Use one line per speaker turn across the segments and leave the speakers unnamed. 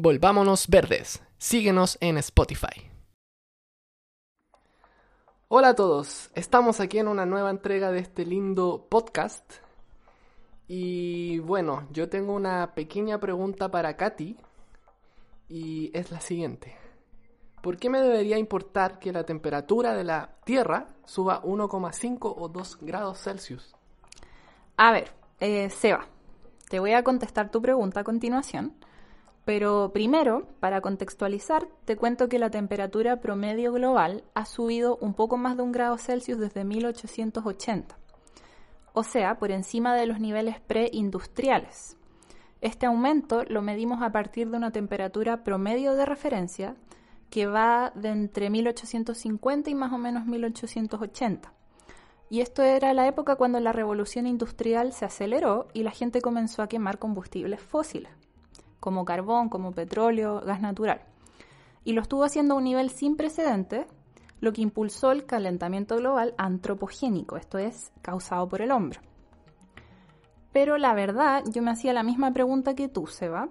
Volvámonos verdes. Síguenos en Spotify. Hola a todos, estamos aquí en una nueva entrega de este lindo podcast. Y bueno, yo tengo una pequeña pregunta para Katy y es la siguiente. ¿Por qué me debería importar que la temperatura de la Tierra suba 1,5 o 2 grados Celsius?
A ver, eh, Seba, te voy a contestar tu pregunta a continuación. Pero primero, para contextualizar, te cuento que la temperatura promedio global ha subido un poco más de un grado Celsius desde 1880, o sea, por encima de los niveles preindustriales. Este aumento lo medimos a partir de una temperatura promedio de referencia que va de entre 1850 y más o menos 1880. Y esto era la época cuando la revolución industrial se aceleró y la gente comenzó a quemar combustibles fósiles como carbón, como petróleo, gas natural. Y lo estuvo haciendo a un nivel sin precedentes, lo que impulsó el calentamiento global antropogénico, esto es, causado por el hombre. Pero la verdad, yo me hacía la misma pregunta que tú, Seba,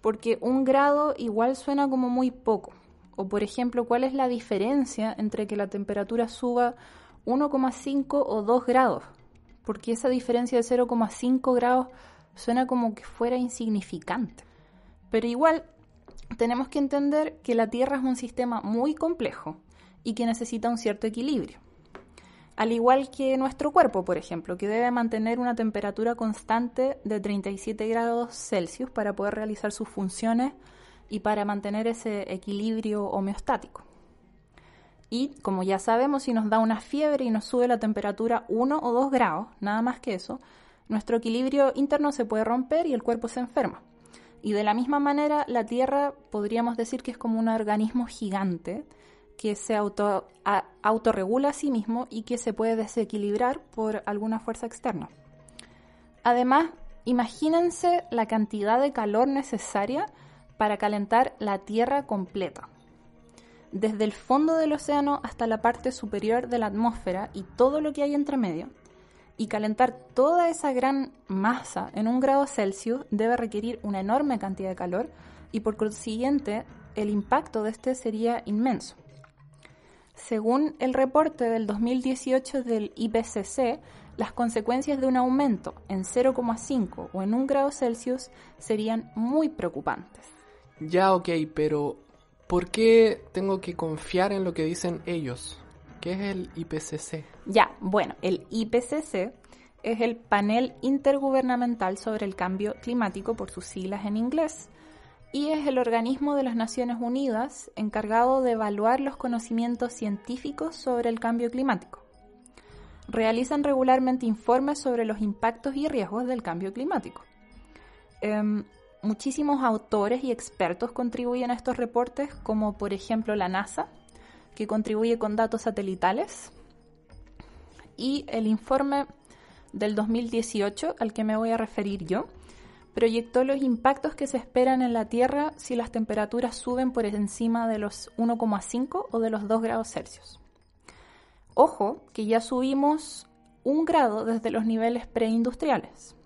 porque un grado igual suena como muy poco. O por ejemplo, ¿cuál es la diferencia entre que la temperatura suba 1,5 o 2 grados? Porque esa diferencia de 0,5 grados suena como que fuera insignificante. Pero igual tenemos que entender que la Tierra es un sistema muy complejo y que necesita un cierto equilibrio. Al igual que nuestro cuerpo, por ejemplo, que debe mantener una temperatura constante de 37 grados Celsius para poder realizar sus funciones y para mantener ese equilibrio homeostático. Y como ya sabemos, si nos da una fiebre y nos sube la temperatura 1 o 2 grados, nada más que eso, nuestro equilibrio interno se puede romper y el cuerpo se enferma. Y de la misma manera, la Tierra podríamos decir que es como un organismo gigante que se auto, autorregula a sí mismo y que se puede desequilibrar por alguna fuerza externa. Además, imagínense la cantidad de calor necesaria para calentar la Tierra completa. Desde el fondo del océano hasta la parte superior de la atmósfera y todo lo que hay entre medio, y calentar toda esa gran masa en un grado Celsius debe requerir una enorme cantidad de calor y por consiguiente el impacto de este sería inmenso. Según el reporte del 2018 del IPCC, las consecuencias de un aumento en 0,5 o en un grado Celsius serían muy preocupantes.
Ya, ok, pero ¿por qué tengo que confiar en lo que dicen ellos? ¿Qué es el IPCC?
Ya, bueno, el IPCC es el Panel Intergubernamental sobre el Cambio Climático, por sus siglas en inglés, y es el organismo de las Naciones Unidas encargado de evaluar los conocimientos científicos sobre el cambio climático. Realizan regularmente informes sobre los impactos y riesgos del cambio climático. Em, muchísimos autores y expertos contribuyen a estos reportes, como por ejemplo la NASA, que contribuye con datos satelitales. Y el informe del 2018, al que me voy a referir yo, proyectó los impactos que se esperan en la Tierra si las temperaturas suben por encima de los 1,5 o de los 2 grados Celsius. Ojo, que ya subimos un grado desde los niveles preindustriales.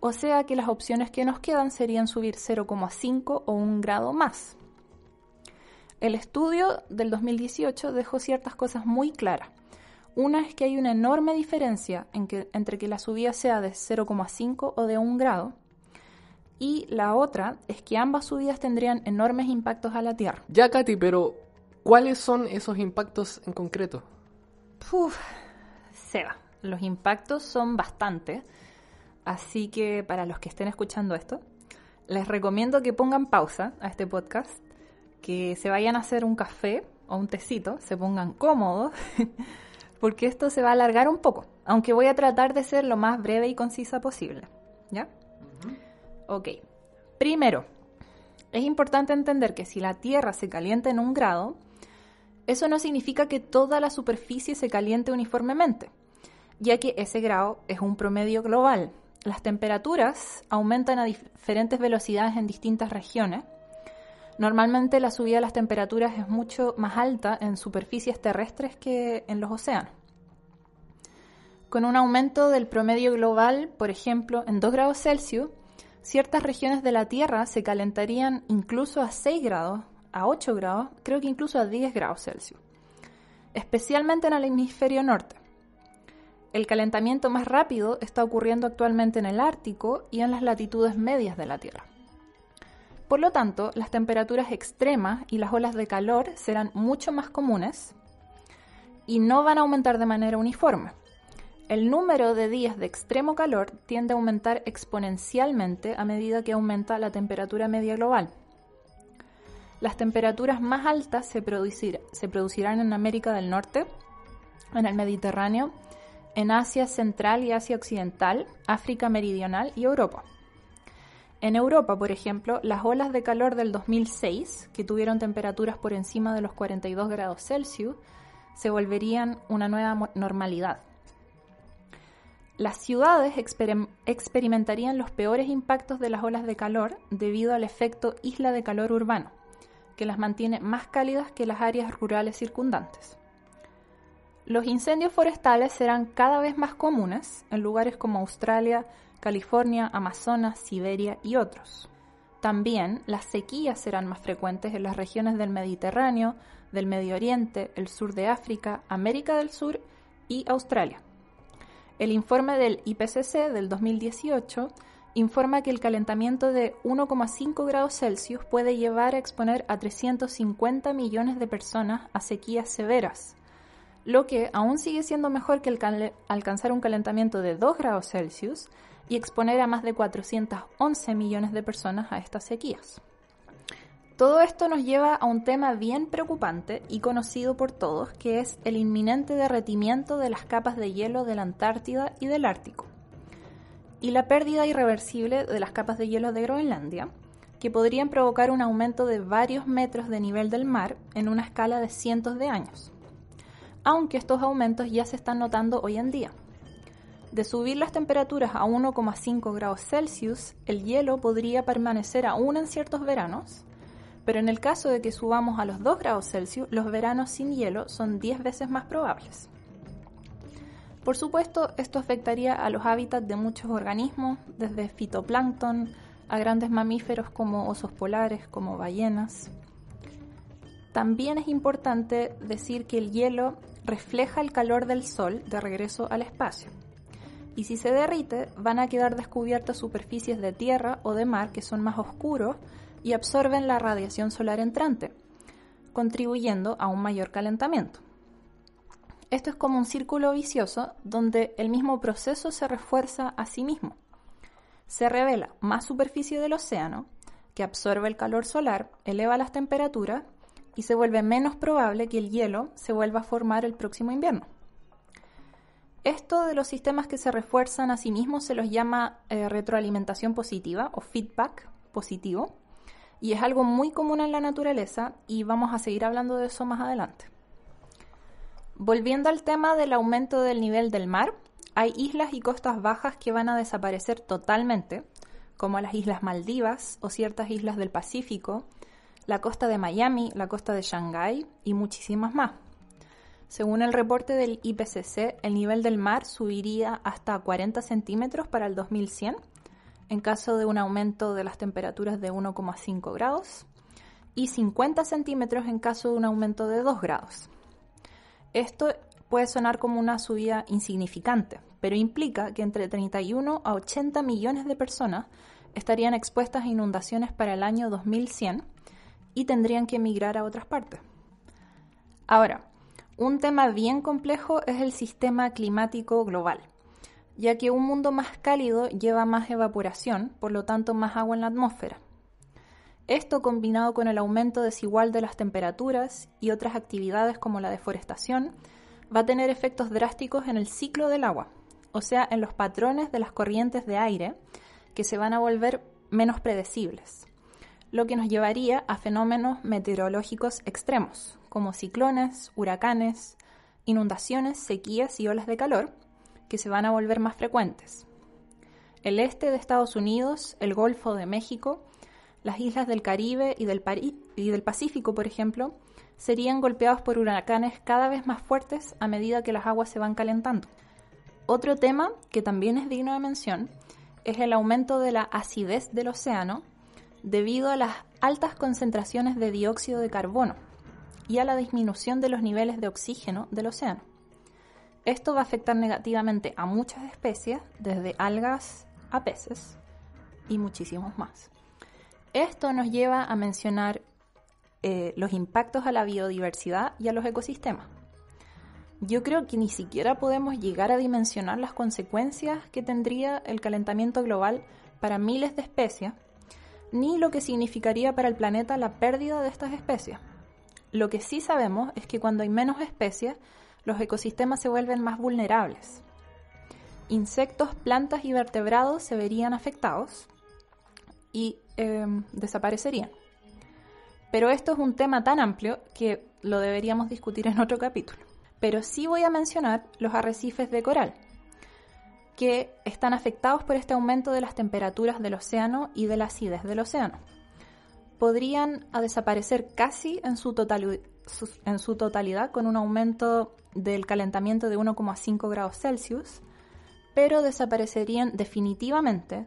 O sea que las opciones que nos quedan serían subir 0,5 o un grado más. El estudio del 2018 dejó ciertas cosas muy claras. Una es que hay una enorme diferencia entre que la subida sea de 0,5 o de 1 grado. Y la otra es que ambas subidas tendrían enormes impactos a la Tierra.
Ya, Katy, pero ¿cuáles son esos impactos en concreto?
Uf, Seba, los impactos son bastantes. Así que para los que estén escuchando esto, les recomiendo que pongan pausa a este podcast que se vayan a hacer un café o un tecito, se pongan cómodos, porque esto se va a alargar un poco, aunque voy a tratar de ser lo más breve y concisa posible. ¿Ya? Ok. Primero, es importante entender que si la Tierra se calienta en un grado, eso no significa que toda la superficie se caliente uniformemente, ya que ese grado es un promedio global. Las temperaturas aumentan a diferentes velocidades en distintas regiones Normalmente la subida de las temperaturas es mucho más alta en superficies terrestres que en los océanos. Con un aumento del promedio global, por ejemplo, en 2 grados Celsius, ciertas regiones de la Tierra se calentarían incluso a 6 grados, a 8 grados, creo que incluso a 10 grados Celsius, especialmente en el hemisferio norte. El calentamiento más rápido está ocurriendo actualmente en el Ártico y en las latitudes medias de la Tierra. Por lo tanto, las temperaturas extremas y las olas de calor serán mucho más comunes y no van a aumentar de manera uniforme. El número de días de extremo calor tiende a aumentar exponencialmente a medida que aumenta la temperatura media global. Las temperaturas más altas se, producirán en América del Norte, en el Mediterráneo, en Asia Central y Asia Occidental, África Meridional y Europa. En Europa, por ejemplo, las olas de calor del 2006, que tuvieron temperaturas por encima de los 42 grados Celsius, se volverían una nueva normalidad. Las ciudades experimentarían los peores impactos de las olas de calor debido al efecto isla de calor urbano, que las mantiene más cálidas que las áreas rurales circundantes. Los incendios forestales serán cada vez más comunes en lugares como Australia, California, Amazonas, Siberia y otros. También las sequías serán más frecuentes en las regiones del Mediterráneo, del Medio Oriente, el sur de África, América del Sur y Australia. El informe del IPCC del 2018 informa que el calentamiento de 1,5 grados Celsius puede llevar a exponer a 350 millones de personas a sequías severas, lo que aún sigue siendo mejor que alcanzar un calentamiento de 2 grados Celsius y exponer a más de 411 millones de personas a estas sequías. Todo esto nos lleva a un tema bien preocupante y conocido por todos, que es el inminente derretimiento de las capas de hielo de la Antártida y del Ártico, y la pérdida irreversible de las capas de hielo de Groenlandia, que podrían provocar un aumento de varios metros de nivel del mar en una escala de cientos de años, aunque estos aumentos ya se están notando hoy en día. De subir las temperaturas a 1,5 grados Celsius, el hielo podría permanecer aún en ciertos veranos, pero en el caso de que subamos a los 2 grados Celsius, los veranos sin hielo son 10 veces más probables. Por supuesto, esto afectaría a los hábitats de muchos organismos, desde fitoplancton a grandes mamíferos como osos polares, como ballenas. También es importante decir que el hielo refleja el calor del Sol de regreso al espacio. Y si se derrite, van a quedar descubiertas superficies de tierra o de mar que son más oscuros y absorben la radiación solar entrante, contribuyendo a un mayor calentamiento. Esto es como un círculo vicioso donde el mismo proceso se refuerza a sí mismo. Se revela más superficie del océano, que absorbe el calor solar, eleva las temperaturas y se vuelve menos probable que el hielo se vuelva a formar el próximo invierno. Esto de los sistemas que se refuerzan a sí mismos se los llama eh, retroalimentación positiva o feedback positivo y es algo muy común en la naturaleza y vamos a seguir hablando de eso más adelante. Volviendo al tema del aumento del nivel del mar, hay islas y costas bajas que van a desaparecer totalmente, como las Islas Maldivas o ciertas islas del Pacífico, la costa de Miami, la costa de Shanghái y muchísimas más. Según el reporte del IPCC, el nivel del mar subiría hasta 40 centímetros para el 2100 en caso de un aumento de las temperaturas de 1,5 grados y 50 centímetros en caso de un aumento de 2 grados. Esto puede sonar como una subida insignificante, pero implica que entre 31 a 80 millones de personas estarían expuestas a inundaciones para el año 2100 y tendrían que emigrar a otras partes. Ahora, un tema bien complejo es el sistema climático global ya que un mundo más cálido lleva más evaporación, por lo tanto más agua en la atmósfera. Esto combinado con el aumento desigual de las temperaturas y otras actividades como la deforestación, va a tener efectos drásticos en el ciclo del agua, o sea, en los patrones de las corrientes de aire, que se van a volver menos predecibles, lo que nos llevaría a fenómenos meteorológicos extremos, como ciclones, huracanes, inundaciones, sequías y olas de calor, que se van a volver más frecuentes. El este de Estados Unidos, el Golfo de México, las islas del Caribe y del, y del Pacífico, por ejemplo, serían golpeados por huracanes cada vez más fuertes a medida que las aguas se van calentando. Otro tema que también es digno de mención es el aumento de la acidez del océano debido a las altas concentraciones de dióxido de carbono y a la disminución de los niveles de oxígeno del océano. Esto va a afectar negativamente a muchas especies, desde algas a peces y muchísimos más. Esto nos lleva a mencionar eh, los impactos a la biodiversidad y a los ecosistemas. Yo creo que ni siquiera podemos llegar a dimensionar las consecuencias que tendría el calentamiento global para miles de especies, ni lo que significaría para el planeta la pérdida de estas especies. Lo que sí sabemos es que cuando hay menos especies, los ecosistemas se vuelven más vulnerables. Insectos, plantas y vertebrados se verían afectados y em, desaparecerían. Pero esto es un tema tan amplio que lo deberíamos discutir en otro capítulo. Pero sí voy a mencionar los arrecifes de coral, que están afectados por este aumento de las temperaturas del océano y de la acidez del océano. Podrían desaparecer casi en su, en su totalidad con un aumento del calentamiento de 1,5 grados Celsius, pero desaparecerían definitivamente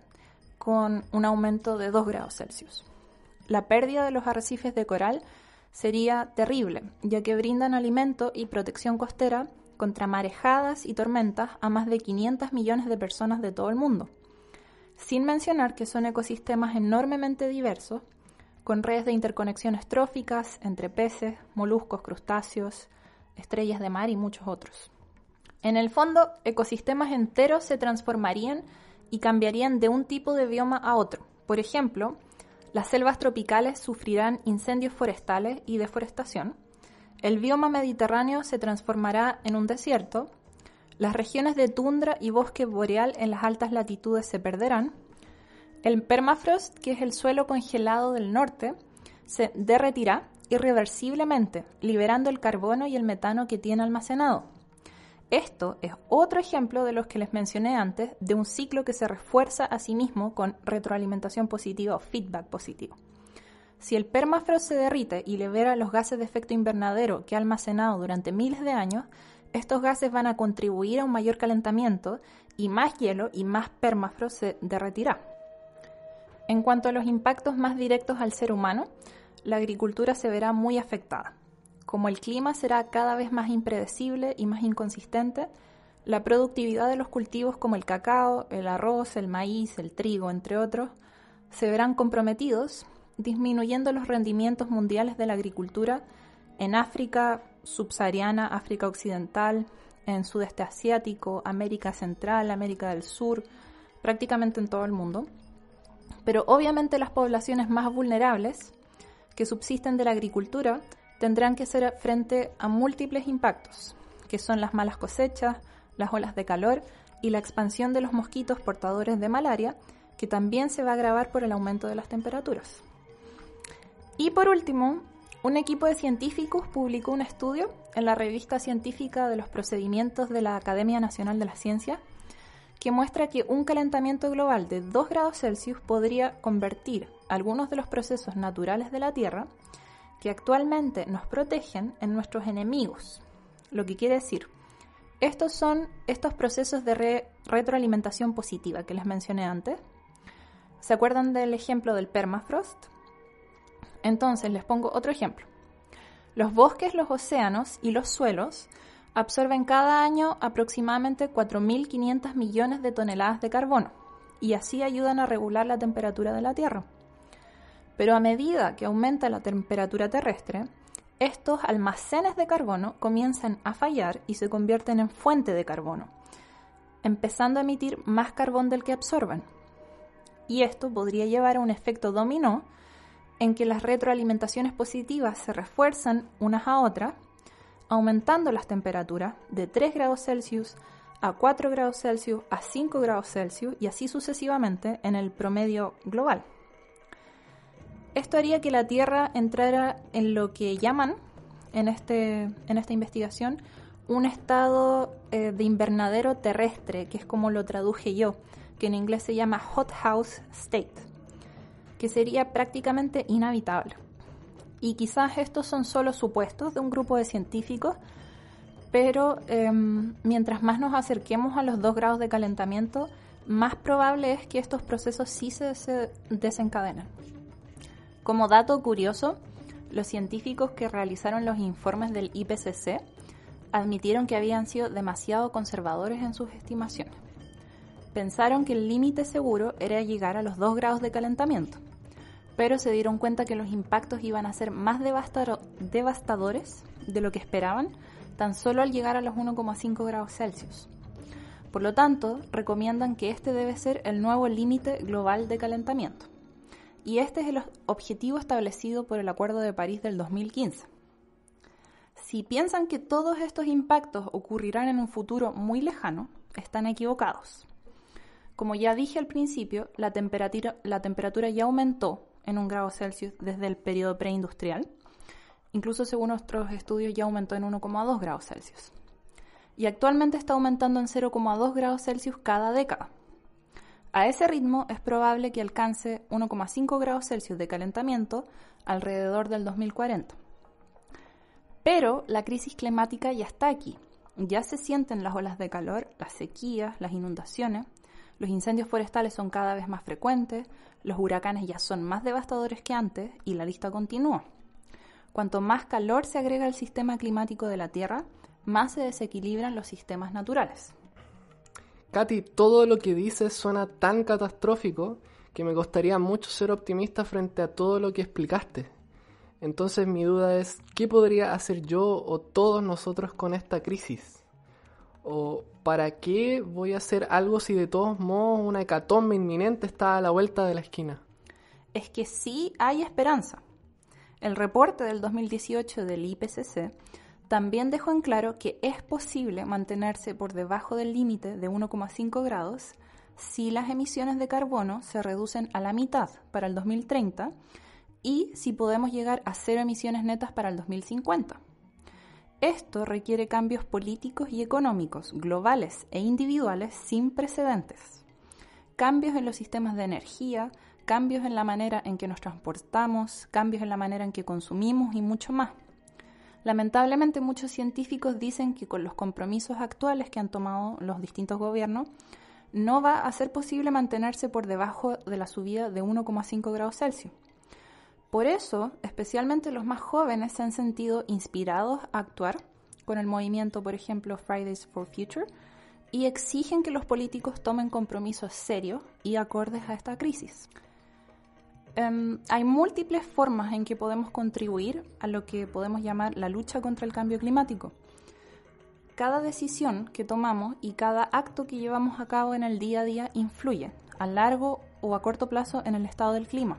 con un aumento de 2 grados Celsius. La pérdida de los arrecifes de coral sería terrible, ya que brindan alimento y protección costera contra marejadas y tormentas a más de 500 millones de personas de todo el mundo, sin mencionar que son ecosistemas enormemente diversos, con redes de interconexiones tróficas entre peces, moluscos, crustáceos, estrellas de mar y muchos otros. En el fondo, ecosistemas enteros se transformarían y cambiarían de un tipo de bioma a otro. Por ejemplo, las selvas tropicales sufrirán incendios forestales y deforestación. El bioma mediterráneo se transformará en un desierto. Las regiones de tundra y bosque boreal en las altas latitudes se perderán. El permafrost, que es el suelo congelado del norte, se derretirá irreversiblemente, liberando el carbono y el metano que tiene almacenado. Esto es otro ejemplo de los que les mencioné antes, de un ciclo que se refuerza a sí mismo con retroalimentación positiva o feedback positivo. Si el permafrost se derrite y libera los gases de efecto invernadero que ha almacenado durante miles de años, estos gases van a contribuir a un mayor calentamiento y más hielo y más permafrost se derretirá. En cuanto a los impactos más directos al ser humano, la agricultura se verá muy afectada. Como el clima será cada vez más impredecible y más inconsistente, la productividad de los cultivos como el cacao, el arroz, el maíz, el trigo, entre otros, se verán comprometidos, disminuyendo los rendimientos mundiales de la agricultura en África subsahariana, África occidental, en sudeste asiático, América Central, América del Sur, prácticamente en todo el mundo. Pero obviamente las poblaciones más vulnerables que subsisten de la agricultura tendrán que hacer frente a múltiples impactos, que son las malas cosechas, las olas de calor y la expansión de los mosquitos portadores de malaria, que también se va a agravar por el aumento de las temperaturas. Y por último, un equipo de científicos publicó un estudio en la revista científica de los procedimientos de la Academia Nacional de la Ciencia que muestra que un calentamiento global de 2 grados Celsius podría convertir algunos de los procesos naturales de la Tierra que actualmente nos protegen en nuestros enemigos. Lo que quiere decir, estos son estos procesos de retroalimentación positiva que les mencioné antes. ¿Se acuerdan del ejemplo del permafrost? Entonces les pongo otro ejemplo. Los bosques, los océanos y los suelos absorben cada año aproximadamente 4.500 millones de toneladas de carbono y así ayudan a regular la temperatura de la Tierra. Pero a medida que aumenta la temperatura terrestre, estos almacenes de carbono comienzan a fallar y se convierten en fuente de carbono, empezando a emitir más carbón del que absorben. Y esto podría llevar a un efecto dominó en que las retroalimentaciones positivas se refuerzan unas a otras, aumentando las temperaturas de 3 grados Celsius a 4 grados Celsius a 5 grados Celsius y así sucesivamente en el promedio global. Esto haría que la Tierra entrara en lo que llaman en, este, en esta investigación un estado eh, de invernadero terrestre, que es como lo traduje yo, que en inglés se llama hot house state, que sería prácticamente inhabitable. Y quizás estos son solo supuestos de un grupo de científicos, pero em, mientras más nos acerquemos a los 2 grados de calentamiento, más probable es que estos procesos sí se, se desencadenen. Como dato curioso, los científicos que realizaron los informes del IPCC admitieron que habían sido demasiado conservadores en sus estimaciones. Pensaron que el límite seguro era llegar a los 2 grados de calentamiento, pero se dieron cuenta que los impactos iban a ser más devastadores de lo que esperaban tan solo al llegar a los 1,5 grados Celsius. Por lo tanto, recomiendan que este debe ser el nuevo límite global de calentamiento. Y este es el objetivo establecido por el Acuerdo de París del 2015. Si piensan que todos estos impactos ocurrirán en un futuro muy lejano, están equivocados. Como ya dije al principio, la temperatura, la temperatura ya aumentó en un grado Celsius desde el periodo preindustrial. Incluso según nuestros estudios ya aumentó en 1,2 grados Celsius y actualmente está aumentando en 0,2 grados Celsius cada década. A ese ritmo es probable que alcance 1,5 grados Celsius de calentamiento alrededor del 2040. Pero la crisis climática ya está aquí. Ya se sienten las olas de calor, las sequías, las inundaciones, los incendios forestales son cada vez más frecuentes, los huracanes ya son más devastadores que antes y la lista continúa. Cuanto más calor se agrega al sistema climático de la Tierra, más se desequilibran los sistemas naturales.
Katy, todo lo que dices suena tan catastrófico que me costaría mucho ser optimista frente a todo lo que explicaste. Entonces mi duda es, ¿qué podría hacer yo o todos nosotros con esta crisis? ¿O para qué voy a hacer algo si de todos modos una hecatombe inminente está a la vuelta de la esquina?
Es que sí hay esperanza. El reporte del 2018 del IPCC también dejó en claro que es posible mantenerse por debajo del límite de 1,5 grados si las emisiones de carbono se reducen a la mitad para el 2030 y si podemos llegar a cero emisiones netas para el 2050. Esto requiere cambios políticos y económicos, globales e individuales sin precedentes. Cambios en los sistemas de energía, cambios en la manera en que nos transportamos, cambios en la manera en que consumimos y mucho más. Lamentablemente muchos científicos dicen que con los compromisos actuales que han tomado los distintos gobiernos, no va a ser posible mantenerse por debajo de la subida de 1,5 grados Celsius. Por eso, especialmente los más jóvenes se han sentido inspirados a actuar con el movimiento, por ejemplo, Fridays for Future, y exigen que los políticos tomen compromisos serios y acordes a esta crisis. Em, hay múltiples formas en que podemos contribuir a lo que podemos llamar la lucha contra el cambio climático. Cada decisión que tomamos y cada acto que llevamos a cabo en el día a día influye a largo o a corto plazo en el estado del clima.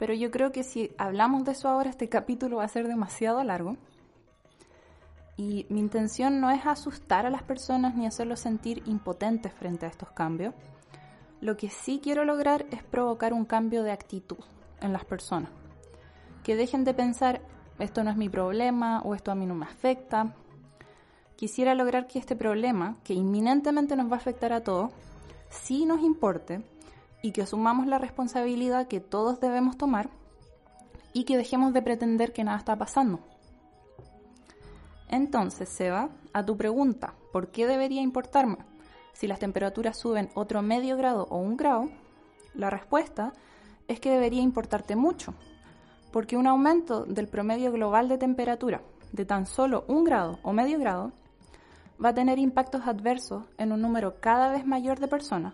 Pero yo creo que si hablamos de eso ahora, este capítulo va a ser demasiado largo. Y mi intención no es asustar a las personas ni hacerlos sentir impotentes frente a estos cambios lo que sí quiero lograr es provocar un cambio de actitud en las personas. Que dejen de pensar, esto no es mi problema o esto a mí no me afecta. Quisiera lograr que este problema, que inminentemente nos va a afectar a todos, sí nos importe y que asumamos la responsabilidad que todos debemos tomar y que dejemos de pretender que nada está pasando. Entonces, Seba, a tu pregunta, ¿por qué debería importarme? si las temperaturas suben otro medio grado o un grado, la respuesta es que debería importarte mucho, porque un aumento del promedio global de temperatura de tan solo un grado o medio grado va a tener impactos adversos en un número cada vez mayor de personas,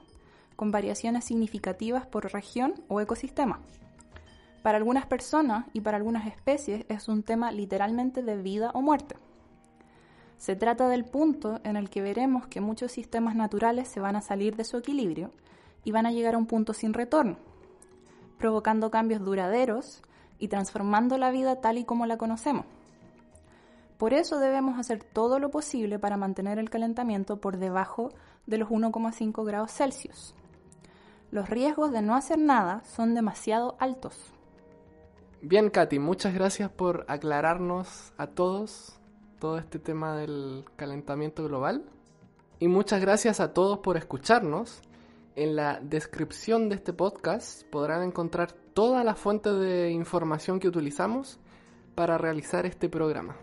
con variaciones significativas por región o ecosistema. Para algunas personas y para algunas especies es un tema literalmente de vida o muerte. Se trata del punto en el que veremos que muchos sistemas naturales se van a salir de su equilibrio y van a llegar a un punto sin retorno, provocando cambios duraderos y transformando la vida tal y como la conocemos. Por eso debemos hacer todo lo posible para mantener el calentamiento por debajo de los 1,5 grados Celsius. Los riesgos de no hacer nada son demasiado altos.
Bien, Katy, muchas gracias por aclararnos a todos todo este tema del calentamiento global. Y muchas gracias a todos por escucharnos. En la descripción de este podcast podrán encontrar todas las fuentes de información que utilizamos para realizar este programa.